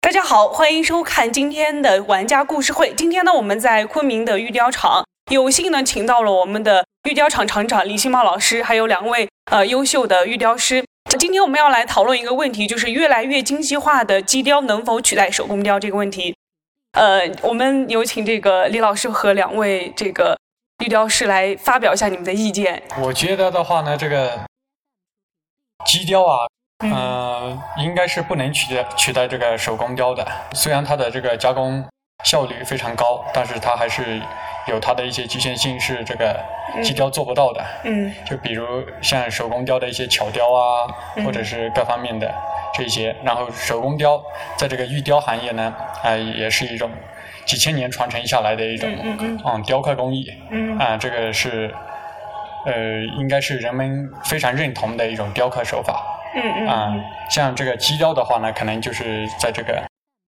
大家好，欢迎收看今天的玩家故事会。今天呢，我们在昆明的玉雕厂，有幸呢，请到了我们的玉雕厂厂长李新茂老师，还有两位呃优秀的玉雕师。今天我们要来讨论一个问题，就是越来越精细化的机雕能否取代手工雕这个问题。呃，我们有请这个李老师和两位这个玉雕师来发表一下你们的意见。我觉得的话呢，这个机雕啊，嗯，应该是不能取代取代这个手工雕的。虽然它的这个加工效率非常高，但是它还是有它的一些局限性，是这个机雕做不到的。嗯，就比如像手工雕的一些巧雕啊，或者是各方面的这些。然后手工雕在这个玉雕行业呢，啊，也是一种几千年传承下来的一种嗯嗯嗯雕刻工艺。嗯啊，这个是呃，应该是人们非常认同的一种雕刻手法。嗯嗯啊，像这个机雕的话呢，可能就是在这个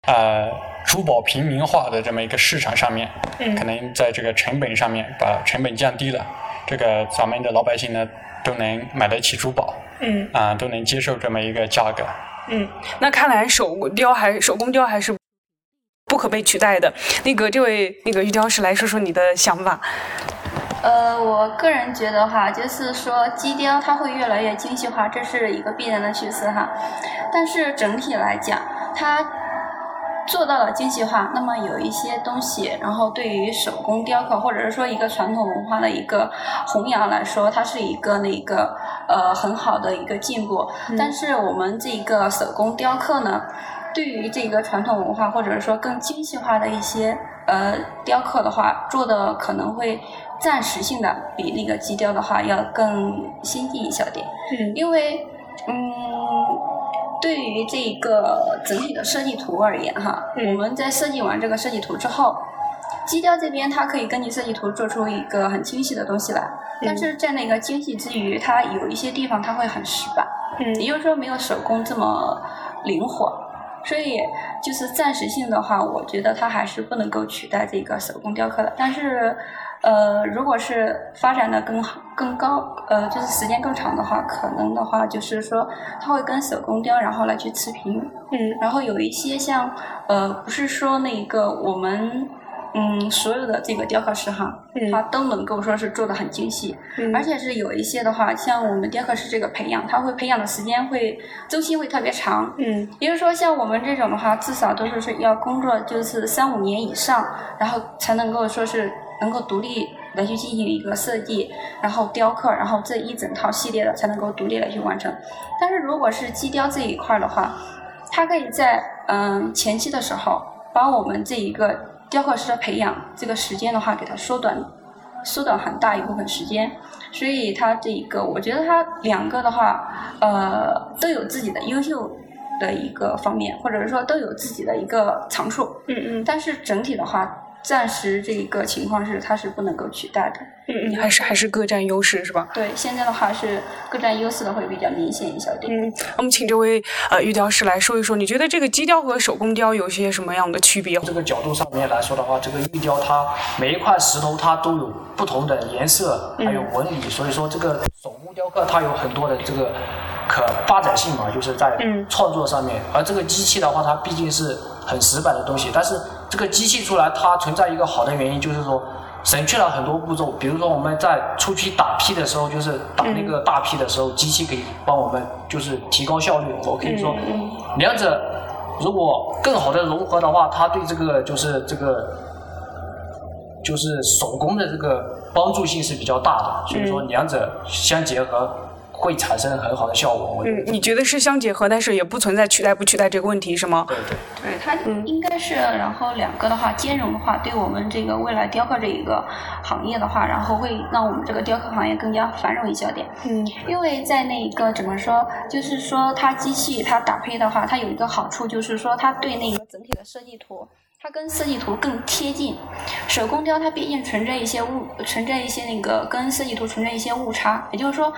呃珠宝平民化的这么一个市场上面，嗯可能在这个成本上面把成本降低了，这个咱们的老百姓呢都能买得起珠宝嗯啊，都能接受这么一个价格。嗯，那看来手工雕还手工雕还是不可被取代的。那个这位那个玉雕师来说说你的想法。呃，我个人觉得哈，就是说机雕它会越来越精细化，这是一个必然的趋势哈。但是整体来讲，它做到了精细化，那么有一些东西，然后对于手工雕刻或者是说一个传统文化的一个弘扬来说，它是一个那个呃很好的一个进步。但是我们这个手工雕刻呢，对于这个传统文化或者是说更精细化的一些呃雕刻的话，做的可能会暂时性的比那个机雕的话要更先进一小点，嗯因为嗯，对于这个整体的设计图而言哈，嗯我们在设计完这个设计图之后。机雕这边，它可以根据设计图做出一个很精细的东西来，但是在那个精细之余，它有一些地方它会很死板，嗯也就是说没有手工这么灵活，所以就是暂时性的话，我觉得它还是不能够取代这个手工雕刻的。但是，呃，如果是发展的更好、更高，呃，就是时间更长的话，可能的话就是说它会跟手工雕然后来去持平，嗯然后有一些像呃，不是说那个我们。嗯，所有的这个雕刻师哈，嗯它都能够说是做的很精细，嗯而且是有一些的话，像我们雕刻师这个培养，他会培养的时间会周期会特别长。嗯也就是说，像我们这种的话，至少都是是要工作就是三五年以上，然后才能够说是能够独立来去进行一个设计，然后雕刻，然后这一整套系列的才能够独立来去完成。但是如果是机雕这一块儿的话，它可以在嗯前期的时候，帮我们这一个雕刻师的培养这个时间的话，给它缩短，缩短很大一部分时间。所以它这一个，我觉得它两个的话，呃，都有自己的优秀的一个方面，或者是说都有自己的一个长处。嗯嗯但是整体的话，暂时这一个情况是它是不能够取代的。嗯嗯，还是还是各占优势是吧？对，现在的话是各占优势的会比较明显一小点。嗯，我们请这位呃玉雕师来说一说，你觉得这个机雕和手工雕有些什么样的区别？这个角度上面来说的话，这个玉雕它每一块石头它都有不同的颜色，还有纹理，所以说这个手工雕刻它有很多的这个可发展性嘛，就是在嗯创作上面。而这个机器的话，它毕竟是很死板的东西，但是这个机器出来，它存在一个好的原因，就是说。省去了很多步骤，比如说我们在出批打坯的时候，就是打那个大坯的时候，机器可以帮我们就是提高效率。我可以说，两者如果更好的融合的话，它对这个就是这个就是手工的这个帮助性是比较大的，所以说两者相结合会产生很好的效果。嗯，你觉得是相结合，但是也不存在取代不取代这个问题是吗？对对。对，它应该是，然后两个的话兼容的话，对我们这个未来雕刻这一个行业的话，然后会让我们这个雕刻行业更加繁荣一小点。嗯因为在那个怎么说，就是说它机器它打配的话，它有一个好处，就是说它对那个整体的设计图。它跟设计图更贴近，手工雕它毕竟存在一些误，存在一些那个跟设计图存在一些误差，也就是说，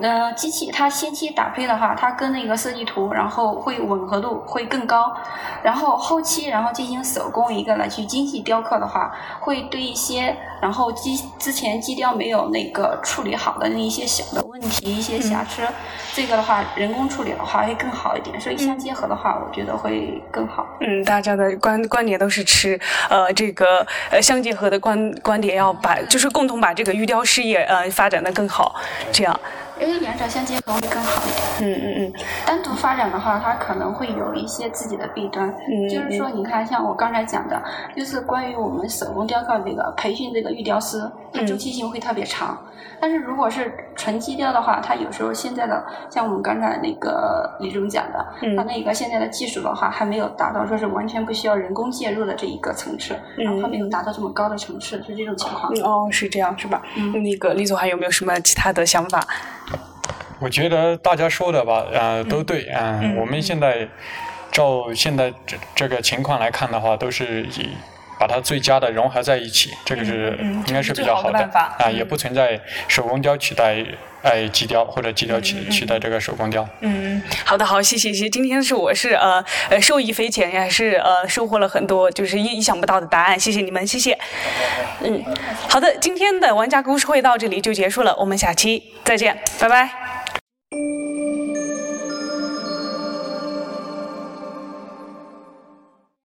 呃，机器它先期打胚的话，它跟那个设计图，然后会吻合度会更高，然后后期然后进行手工一个来去精细雕刻的话，会对一些然后机之前机雕没有那个处理好的那一些小的问题、一些瑕疵，这个的话人工处理的话会更好一点，所以相结合的话，我觉得会更好。嗯，大家的观观点都是持呃这个呃相结合的观观点，要把就是共同把这个玉雕事业呃发展的更好，这样。因为两者相结合会更好一点。嗯嗯嗯。单独发展的话，它可能会有一些自己的弊端。嗯。就是说，你看，像我刚才讲的，就是关于我们手工雕刻这个培训这个玉雕师，它周期性会特别长。但是如果是纯机雕的话，它有时候现在的像我们刚才那个李总讲的，它那个现在的技术的话，还没有达到说是完全不需要人工介入的这一个层次，然后它没有达到这么高的层次，是这种情况。哦，是这样是吧？嗯。那个李总还有没有什么其他的想法？我觉得大家说的吧，呃，都对，嗯，我们现在照现在这这个情况来看的话，都是以。把它最佳的融合在一起，这个是应该是比较好的啊，也不存在手工雕取代哎机雕或者机雕取取代这个手工雕。嗯，好的，好，谢谢，谢谢。今天是我是呃呃受益匪浅，也是呃收获了很多就是意意想不到的答案，谢谢你们，谢谢。嗯，好的，今天的玩家故事会到这里就结束了，我们下期再见，拜拜。